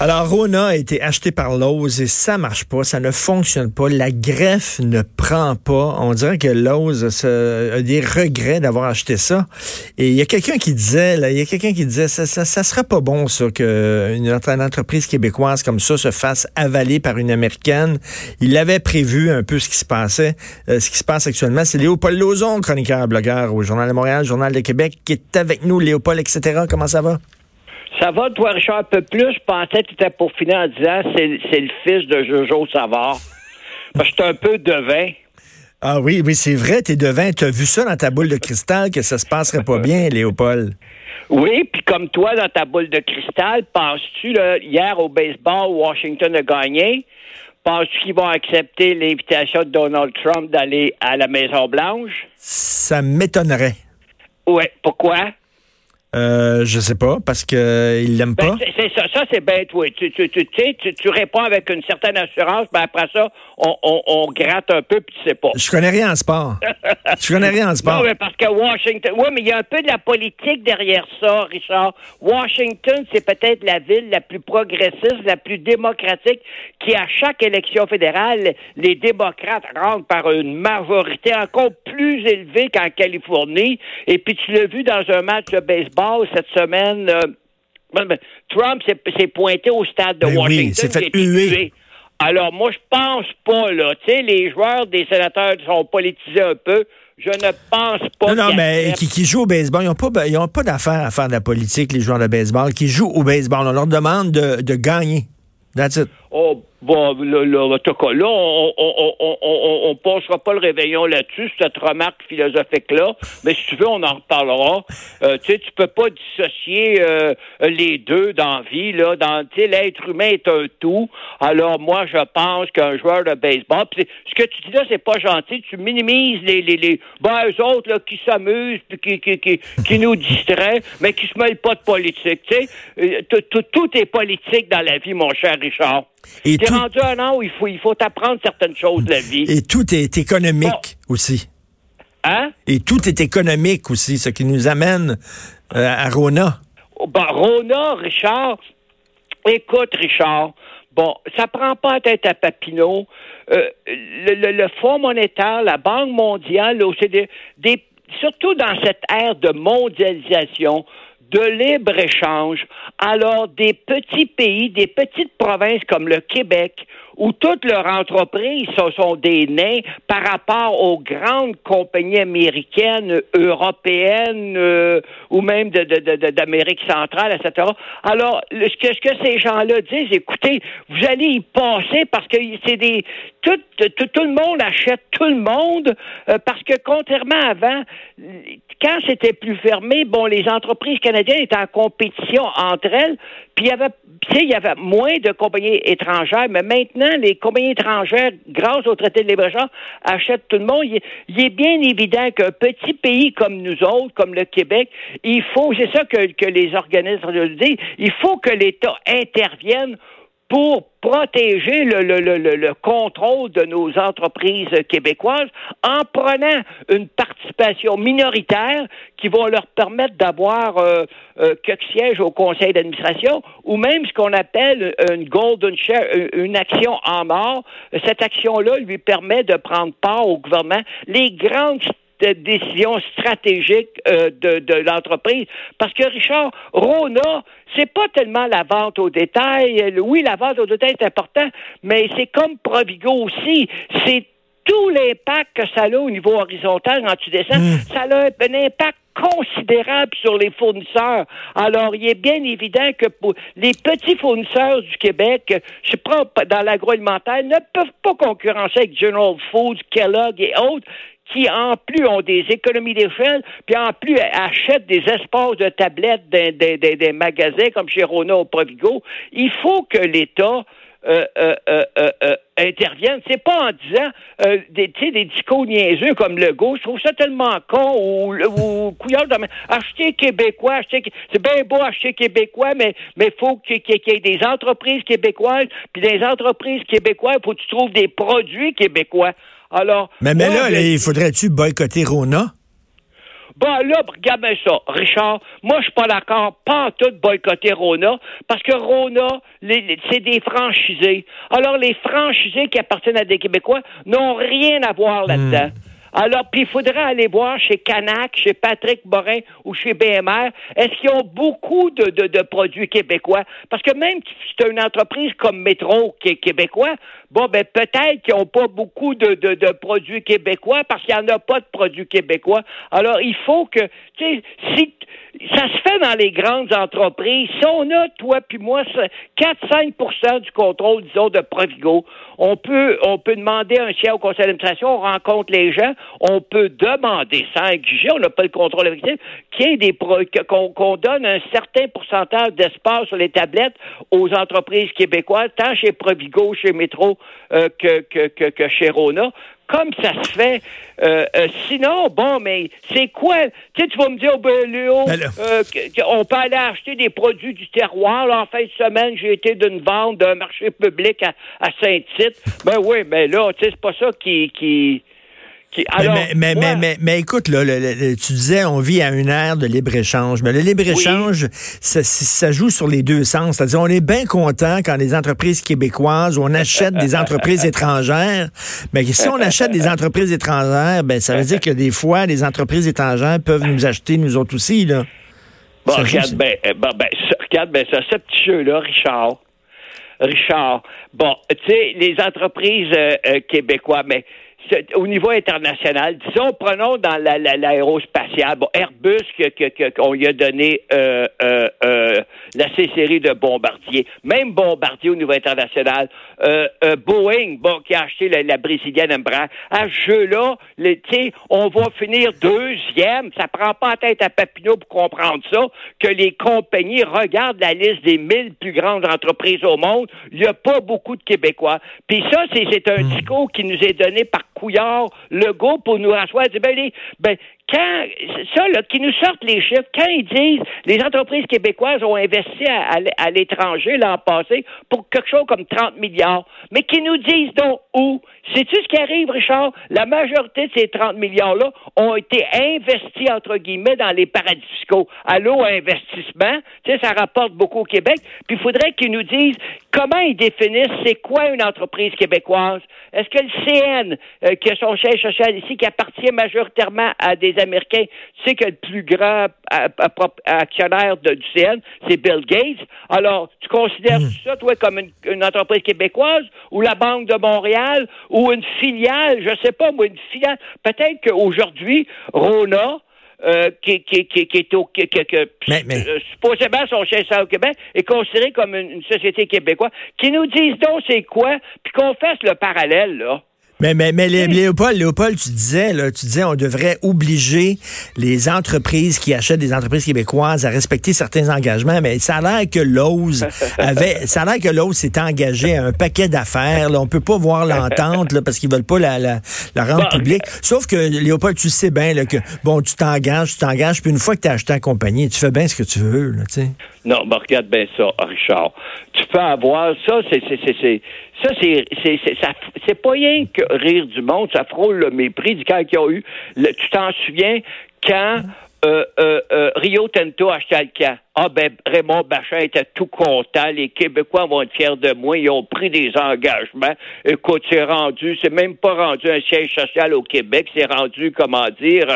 Alors, Rona a été acheté par Lowe's et ça marche pas, ça ne fonctionne pas. La greffe ne prend pas. On dirait que Lowe's a des regrets d'avoir acheté ça. Et il y a quelqu'un qui disait, il y a quelqu'un qui disait, ça, ça, ça serait pas bon, ça, qu'une une entreprise québécoise comme ça se fasse avaler par une américaine. Il avait prévu un peu ce qui se passait, euh, ce qui se passe actuellement. C'est Léopold Lozon, chroniqueur, blogueur au Journal de Montréal, Journal de Québec, qui est avec nous. Léopold, etc. Comment ça va? Ça va, toi, Richard, un peu plus? Je pensais que tu étais pour finir en disant c'est, c'est le fils de Jojo Savard. Parce que je un peu devin. Ah oui, oui, c'est vrai, t'es devin. T'as vu ça dans ta boule de cristal que ça se passerait pas bien, Léopold? Oui, puis comme toi, dans ta boule de cristal, penses-tu, là, hier au baseball, Washington a gagné. Penses-tu qu'ils vont accepter l'invitation de Donald Trump d'aller à la Maison-Blanche? Ça m'étonnerait. Oui, pourquoi? Euh, je sais pas, parce qu'il il l'aime Ben, pas. c'est- ça, ça c'est bête, oui. Tu, tu, tu, réponds avec une certaine assurance, mais après ça, on, on, on gratte un peu, puis tu sais pas. Je connais rien en sport. Je connais rien en sport. Non, mais parce que Washington. Oui, mais il y a un peu de la politique derrière ça, Richard. Washington, c'est peut-être la ville la plus progressiste, la plus démocratique, qui, à chaque élection fédérale, les démocrates rentrent par une majorité encore plus élevée qu'en Californie. Et puis, tu l'as vu dans un match de baseball cette semaine. ben, ben, Trump s'est pointé au stade de Ben oui, Washington. s'est fait huer. Alors, moi, je pense pas, là. Tu sais, les joueurs des sénateurs sont politisés un peu. Je ne pense pas. Non, non, mais qui, qui jouent au baseball, ils n'ont pas, pas d'affaire à faire de la politique, les joueurs de baseball, qui jouent au baseball. On leur demande de, de gagner. That's it. Oh, bon, en tout cas, là, on, on, passera pas le réveillon là-dessus, cette remarque philosophique-là. Mais si tu veux, on en reparlera. Euh, tu sais, tu peux pas dissocier euh, les deux dans vie, là. Dans, l'être humain est un tout. Alors, moi, je pense qu'un joueur de baseball, pis ce que tu dis là, c'est pas gentil. Tu minimises les, les, les, ben, autres, là, qui s'amusent, qui, qui, qui, qui nous distraient, mais qui se mêlent pas de politique, tu sais. Euh, Tout est politique dans la vie, mon cher Richard. Et tout, rendu un an où il faut, il faut apprendre certaines choses de la vie. et tout est économique aussi. Hein? Et tout est économique aussi, ce qui nous amène euh, à Rona. Ben, Rona, Richard, écoute, Richard, bon, ça prend pas la tête à Papineau. Euh, le, le- le Fonds monétaire, la Banque mondiale, l'OCDE, des, surtout dans cette ère de mondialisation, de libre-échange, alors des petits pays, des petites provinces comme le Québec, où toutes leurs entreprises ce sont des nains par rapport aux grandes compagnies américaines, européennes euh, ou même de- de- de- d'Amérique centrale, etc. Alors, ce que, ce que ces gens-là disent, écoutez, vous allez y passer parce que c'est des tout, tout, tout le monde achète tout le monde euh, parce que contrairement à avant, quand c'était plus fermé, bon, les entreprises canadiennes étaient en compétition entre elles, puis il y avait moins de compagnies étrangères, mais maintenant, les compagnies étrangères, grâce au traité de libre-échange, achètent tout le monde. Il, est- bien évident qu'un petit pays comme nous autres, comme le Québec, il faut, c'est ça que, que les organismes disent, il faut que l'État intervienne pour protéger le, le, le, le, le contrôle de nos entreprises québécoises en prenant une participation minoritaire qui va leur permettre d'avoir euh, euh, quelques sièges au conseil d'administration ou même ce qu'on appelle une golden share, une action en or. Cette action-là lui permet de prendre part au gouvernement. Les grandes de décisions stratégiques euh, de, de l'entreprise. Parce que, Richard, Rona, c'est pas tellement la vente au détail. Euh, Oui, la vente au détail est important, mais c'est comme Provigo aussi. C'est tout l'impact que ça a au niveau horizontal quand tu descends. Ça a un impact considérable sur les fournisseurs. Alors, il est bien évident que pour les petits fournisseurs du Québec, je prends dans l'agroalimentaire, ne peuvent pas concurrencer avec General Foods, Kellogg et autres qui en plus ont des économies d'échelle, puis en plus achètent des espaces de tablettes des, des, des, magasins comme chez Rona ou Provigo, il faut que l'État euh, euh, euh, interviennent. C'est pas en disant des, des discours niaiseux comme le gauche. Je trouve ça tellement con ou, ou couillard de acheter québécois, acheter c'est bien beau acheter québécois, mais mais faut qu'il y ait des entreprises québécoises, puis des entreprises québécoises, faut que tu trouves des produits québécois. Alors. Mais, mais là, il faudrait-tu boycotter Rona? Bon, là, regarde ça, Richard. Moi, je suis pas d'accord, pas en tout boycotter Rona, parce que Rona, c'est des franchisés. Alors, les franchisés qui appartiennent à des Québécois n'ont rien à voir là-dedans. Hmm. Alors, puis il faudrait aller voir chez Canac, chez Patrick Morin ou chez BMR, est-ce qu'ils ont beaucoup de, de, produits québécois? Parce que même si c'est une entreprise comme Métro qui est québécois, bon, ben peut-être qu'ils n'ont pas beaucoup de, de, produits québécois parce qu'il n'y en a pas de produits québécois. Alors, il faut que, tu sais, si ça se fait dans les grandes entreprises. Si on a, toi puis moi, 4-5% du contrôle, disons, de Provigo, on peut, on peut demander un siège au conseil d'administration, on rencontre les gens, on peut demander sans exiger, on n'a pas le contrôle effectif, qu'il des qu'on donne un certain pourcentage d'espace sur les tablettes aux entreprises québécoises, tant chez Provigo, chez Métro euh, que, que, que, que chez Rona, comme ça se fait. Euh, euh, sinon, bon, mais c'est quoi? Tu sais, tu vas me dire, oh, ben, Léo, ben euh, on peut aller acheter des produits du terroir. Là, en fin de semaine, j'ai été d'une vente d'un marché public à, à Saint-Tite. Ben oui, mais là, tu sais, c'est pas ça qui... qui mais, mais, mais, mais, écoute, là, tu disais, on vit à une ère de libre-échange. Mais le libre-échange, ça, ça, joue sur les deux sens. C'est-à-dire, on est bien content quand les entreprises québécoises, on achète des entreprises étrangères. Mais si on achète des entreprises étrangères, ben, ça veut dire que des fois, les entreprises étrangères peuvent nous acheter, nous autres aussi, là. Bon, regarde, ben, euh, ben, regarde, ben, ça, ce petit jeu-là, Richard. Richard. Bon, tu sais, les entreprises euh, euh, québécoises, mais au niveau international, disons, prenons dans l'aérospatiale, bon, Airbus qu'on lui a donné euh, euh, euh, la C-série de Bombardier, même Bombardier au niveau international, Boeing, bon, qui a acheté la, brésilienne Embraer, à ce jeu-là, on va finir deuxième, ça prend pas la tête à Papineau pour comprendre ça, que les compagnies regardent la liste des mille plus grandes entreprises au monde, il n'y a pas beaucoup de Québécois. Puis ça, c'est un hmm. discours qui nous est donné par Couillard, Legault pour nous rasseoir. Ben, les, ben, quand ça, là, qui nous sortent les chiffres, quand ils disent les entreprises québécoises ont investi à, l'étranger l'an passé pour quelque chose comme 30 milliards, mais qui nous disent donc où? Sais-tu ce qui arrive, Richard? La majorité de ces 30 milliards-là ont été investis, entre guillemets, dans les paradis fiscaux. Allô, investissement, tu sais, ça rapporte beaucoup au Québec. Puis il faudrait qu'ils nous disent comment ils définissent c'est quoi une entreprise québécoise. Est-ce que le CN, euh, qui a son siège social ici, qui appartient majoritairement à des Américains, tu sais que le plus grand actionnaire de, du CN, c'est Bill Gates. Alors, tu considères hmm. ça, toi, comme une, entreprise québécoise ou la Banque de Montréal ou une filiale, je sais pas, moi, une filiale. Peut-être qu'aujourd'hui, Rona, euh, qui, qui, qui, qui, est au qui, mais, euh, supposément son chef au Québec est considéré comme une, une société québécoise, qui nous disent donc c'est quoi, puis qu'on fasse le parallèle là. Mais, mais, mais Léopold, Léopold, tu disais, là, tu disais, on devrait obliger les entreprises qui achètent des entreprises québécoises à respecter certains engagements, mais ça a l'air que Lowe's avait, ça a l'air que Lowe's s'est engagé à un paquet d'affaires, là. On peut pas voir l'entente, là, parce qu'ils veulent pas la, la, la rendre publique. Sauf que, Léopold, tu sais bien, là, que, bon, tu t'engages, tu t'engages, puis une fois que tu as acheté en compagnie, tu fais bien ce que tu veux, là, tu sais. Non, mais regarde bien ça, Richard. Tu peux avoir ça, c'est, c'est, c'est, ça, c'est, c'est, c'est, ça, c'est pas rien que rire du monde, ça frôle le mépris du cas qu'il y a eu. tu t'en souviens quand euh, euh, euh, Rio Tinto a acheté le camp. Ah ben Raymond Bachin était tout content. Les Québécois vont être fiers de moi. Ils ont pris des engagements. Écoute, c'est rendu, c'est même pas rendu un siège social au Québec. C'est rendu, comment dire,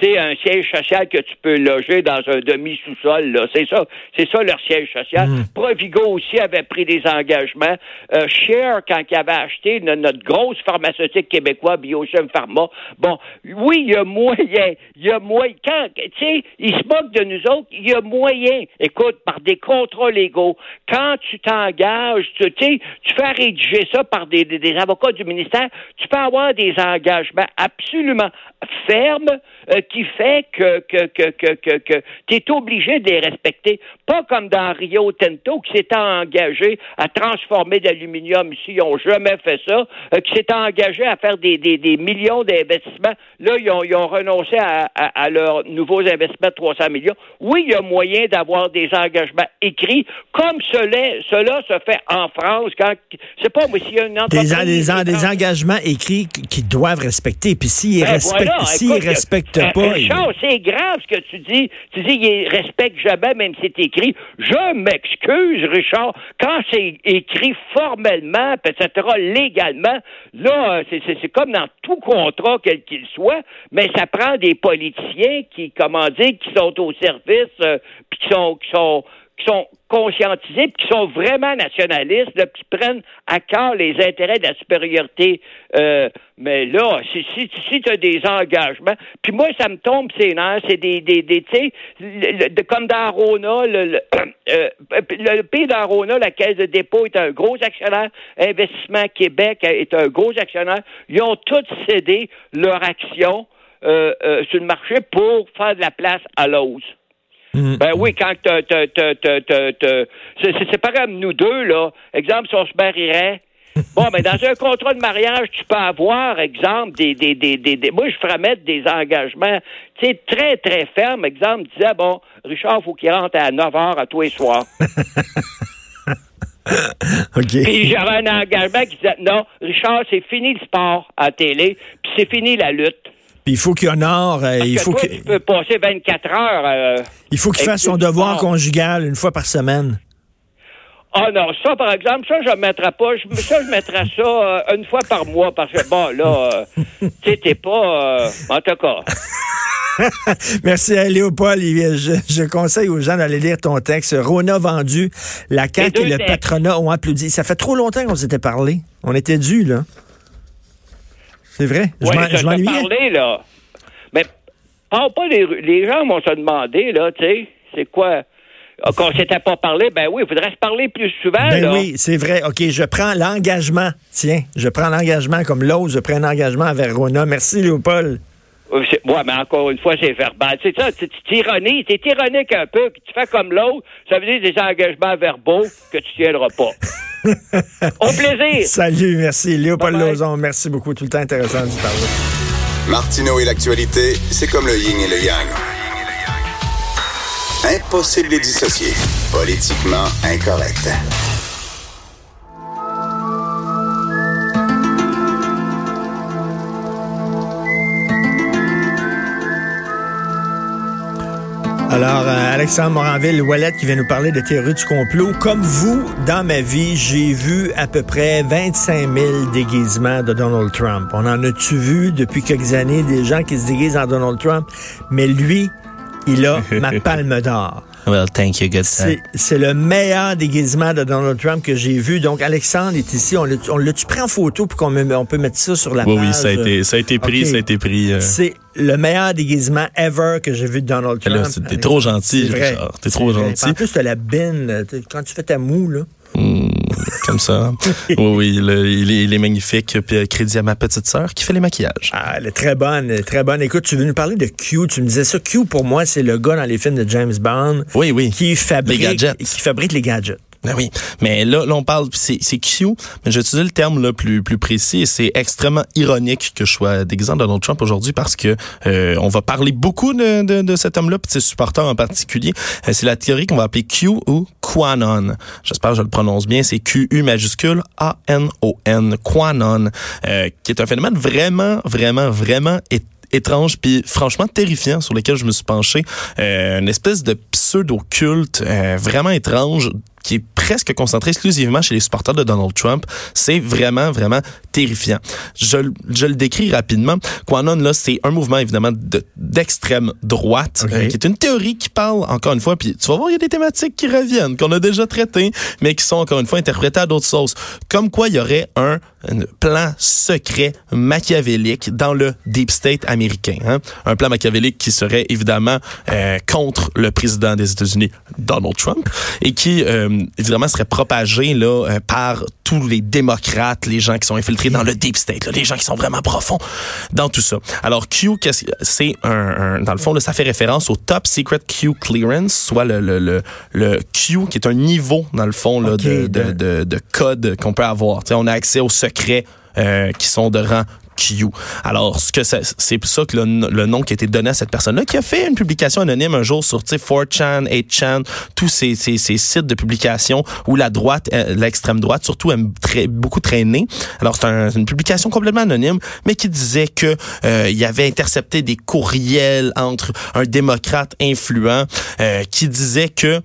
tu sais, un siège social que tu peux loger dans un demi-sous-sol, là. C'est ça, c'est ça leur siège social. Mm. Provigo aussi avait pris des engagements. Euh, Cher, quand il avait acheté no- notre grosse pharmaceutique québécoise, Biochem Pharma, bon, oui, il y a moyen, il y a moyen, quand, tu sais, ils se moquent de nous autres, il y a moyen, écoute, par des contrats légaux, quand tu t'engages, tu tu sais, tu fais rédiger ça par des, des- des avocats du ministère, tu peux avoir des engagements absolument fermes euh, qui fait que, que, que, que, que, que tu es obligé de les respecter. Pas comme dans Rio Tinto qui s'était engagé à transformer de l'aluminium ici, ils n'ont jamais fait ça, euh, qui s'était engagé à faire des, des, des millions d'investissements. Là, ils ont, ils ont renoncé à, à, à leurs nouveaux investissements de 300 millions. Oui, il y a moyen d'avoir des engagements écrits, comme cela, cela se fait en France quand, c'est pas moi, s'il y a une Des, entreprise... en- des, en- des engagements écrits qu- qu'ils doivent respecter. Puis s'ils Ben respectent, s'ils écoute, respectent euh, pas, Richard, c'est grave ce que tu dis. Tu dis qu'ils respectent jamais, même si c'est écrit. Je m'excuse, Richard. Quand c'est écrit formellement, etc., légalement, là, euh, c'est comme dans tout contrat, quel qu'il soit, mais ça prend des politiciens qui, comment dire, qui sont au service, euh, puis qui sont, qui sont qui sont conscientisés, qui sont vraiment nationalistes, là, qui prennent à cœur les intérêts de la supériorité. Euh, mais là, si, si, si tu as des engagements, puis moi, ça me tombe nerfs, c'est des, des, des tu sais, comme dans Rona, le, le, euh, le pays d'Arona, la Caisse de dépôt est un gros actionnaire, Investissement Québec est un gros actionnaire. Ils ont tous cédé leur action euh, euh, sur le marché pour faire de la place à l'ose. Mm. Ben oui, quand c'est pas comme nous deux, là. Exemple, si on se marierait. Bon, mais dans un contrat de mariage, tu peux avoir, exemple, des, des, des, des, des- moi, je ferais mettre des engagements, tu sais, très, très fermes. Exemple, disais, bon, Richard, faut qu'il rentre à 9 heures à tous les soirs. OK. Puis j'avais un engagement qui disait, non, Richard, c'est fini le sport à la télé, puis c'est fini la lutte. Il faut qu'il honore, euh, il que faut tu peux passer 24 heures. euh, il faut qu'il fasse son devoir sport. conjugal une fois par semaine. Ah non, ça, par exemple, ça, je ne mettrais pas. Je, ça, je mettrais ça euh, une fois par mois parce que, bon, là, euh, tu sais, t'es pas. en tout cas. Merci à Léopold. Je, je conseille aux gens d'aller lire ton texte. Rona vendu, la CAQ et le textes. patronat ont applaudi. Ça fait trop longtemps qu'on s'était parlé. On était dû, là. C'est vrai? Je Ouais, je m'ennuyais? là. Mais, parle pas ru- Les gens vont se demander, là, tu sais, c'est quoi? Ah, Qu'on s'était pas parlé, ben oui, il faudrait se parler plus souvent, Ben là. oui, c'est vrai. OK, je prends l'engagement. Tiens, je prends l'engagement comme l'autre. Je prends un engagement avec Rona. Merci, Léopold. Ouais, mais encore une fois, c'est verbal. C'est ça, tu t'ironies, t'es ironique un peu, puis tu fais comme l'autre, ça veut dire des engagements verbaux que tu tiendras pas. Au plaisir! Salut, merci. Léopold Bye bye. Lozon, merci beaucoup. Tout le temps intéressant de parler. Martineau et l'actualité, c'est comme le yin et le yang. Impossible de les dissocier. Politiquement incorrect. Alors, euh, Alexandre Moranville, Wallet qui vient nous parler de théorie du complot. Comme vous, dans ma vie, j'ai vu à peu près 25 000 déguisements de Donald Trump. On en a-tu vu depuis quelques années des gens qui se déguisent en Donald Trump? Mais lui, il a ma palme d'or. Well, thank you, good sir. C'est le meilleur déguisement de Donald Trump que j'ai vu. Donc, Alexandre est ici. On l'a- on l'a-tu pris en photo pour qu'on me- on peut mettre ça sur la Oui, page? oui, ça a été, ça a été pris, ça a été pris. euh, C'est le meilleur déguisement ever que j'ai vu de Donald Trump. T'es trop gentil. Richard. T'es trop gentil. En plus, t'as la bine. Quand tu fais ta moue, là. comme ça. oui, oui, le- il, est, il est magnifique. Puis euh, crédit à ma petite sœur qui fait les maquillages. Ah, elle est très bonne, elle est très bonne. Écoute, tu veux nous parler de Q? Tu me disais ça. Q, pour moi, c'est le gars dans les films de James Bond Oui, oui. qui fabrique, Les gadgets. qui fabrique les gadgets. Ben oui, mais là, là on parle, c'est Q, mais utiliser le terme là, plus plus précis. et C'est extrêmement ironique que je sois déguisant Donald Trump aujourd'hui parce que euh, on va parler beaucoup de, de, de cet homme-là, puis de ses supporters en particulier. Euh, c'est la théorie qu'on va appeler Q ou Quanon. J'espère que je le prononce bien. C'est Q U majuscule A N O N Quanon, euh, qui est un phénomène vraiment, vraiment, vraiment étrange puis franchement terrifiant sur lequel je me suis penché. Euh, une espèce de pseudo-culte euh, vraiment étrange qui est presque concentré exclusivement chez les supporters de Donald Trump. C'est vraiment, vraiment terrifiant. Je, je le décris rapidement. QAnon, là, c'est un mouvement, évidemment, d'extrême droite, euh, qui est une théorie qui parle, encore une fois, puis tu vas voir, il y a des thématiques qui reviennent, qu'on a déjà traitées, mais qui sont, encore une fois, interprétées à d'autres sauces. Comme quoi, il y aurait un, un plan secret machiavélique dans le deep state américain. Hein? Un plan machiavélique qui serait, évidemment, euh, contre le président des États-Unis, Donald Trump, et qui, euh, évidemment, serait propagé là, euh, par tous les démocrates, les gens qui sont infiltrés dans le deep state, là, les gens qui sont vraiment profonds dans tout ça. Alors, Q, c'est un, un- dans le fond, là, ça fait référence au Top Secret Q Clearance, soit le, le, le, le Q, qui est un niveau, dans le fond, là, de, de- de, de, de code qu'on peut avoir. Tu sais, on a accès aux secrets euh, qui sont de rang Alors, ce que c'est pour ça que le, nom qui a été donné à cette personne-là, qui a fait une publication anonyme un jour sur, tu sais, 4chan, 8chan, tous ces, sites de publication où la droite, euh, l'extrême droite, surtout, aime très, beaucoup traîner. Alors, c'est un- c'est une publication complètement anonyme, mais qui disait que euh, avait intercepté des courriels entre un démocrate influent euh, qui disait que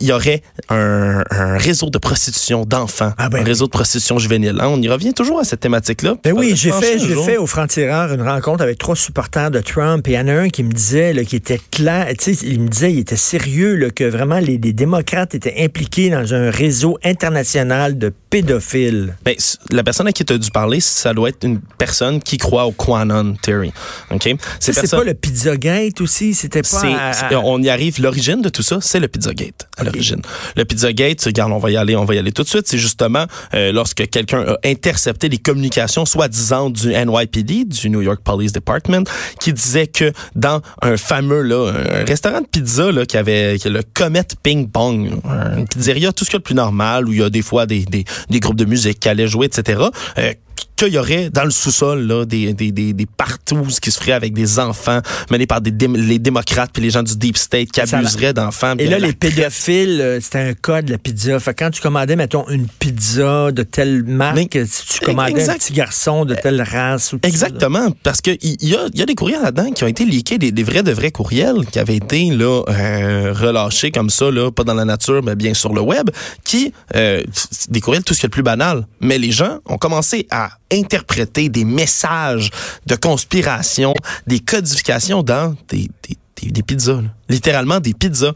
il y aurait un, un réseau de prostitution d'enfants, Ah ben un oui. réseau de prostitution juvénile. Hein, on y revient toujours à cette thématique-là. Ben oui, j'ai fait, j'ai fait au franc-tireur une rencontre avec trois supporters de Trump et il y en a un qui me disait, là, qui était clair, il me disait, il était sérieux, là, que vraiment les, les démocrates étaient impliqués dans un réseau international de pédophiles. Ben, la personne à qui tu as dû parler, ça doit être une personne qui croit au Quanon Theory. OK? Ça, Ces c'est personnes- pas le Pizzagate aussi, c'était pas... à- à- on y arrive. L'origine de tout ça, c'est le Pizzagate l'origine. Le Pizzagate, regarde, on va y aller, on va y aller tout de suite. C'est justement euh, lorsque quelqu'un a intercepté les communications soi-disant du NYPD, du New York Police Department, qui disait que dans un fameux là, un restaurant de pizza là, qui avait qui le Comet Ping Pong, une pizzeria, tout ce qu'il y a de plus normal, où il y a des fois des, des, des groupes de musique qui allaient jouer, etc. euh, qu'il y aurait dans le sous-sol là, des, des, des, des partous qui se feraient avec des enfants menés par des dé- les démocrates puis les gens du deep state qui Ça abuseraient d'enfants. Et là, les pédophiles, euh, c'était un code, la pizza. Fait que quand tu commandais, mettons, une pizza de telle marque, Mais- si tu commandais un petit garçon de telle race ou tout ça. Exactement, parce que il y, a, il y a des courriels là-dedans qui ont été leakés, des, des vrais de vrais courriels qui avaient été là euh, relâchés comme ça, là, pas dans la nature, mais bien sur le web, qui euh, des courriels tout ce qui est le plus banal. Mais les gens ont commencé à interpréter des messages de conspiration, des codifications dans des, des, pizzas, littéralement des pizzas.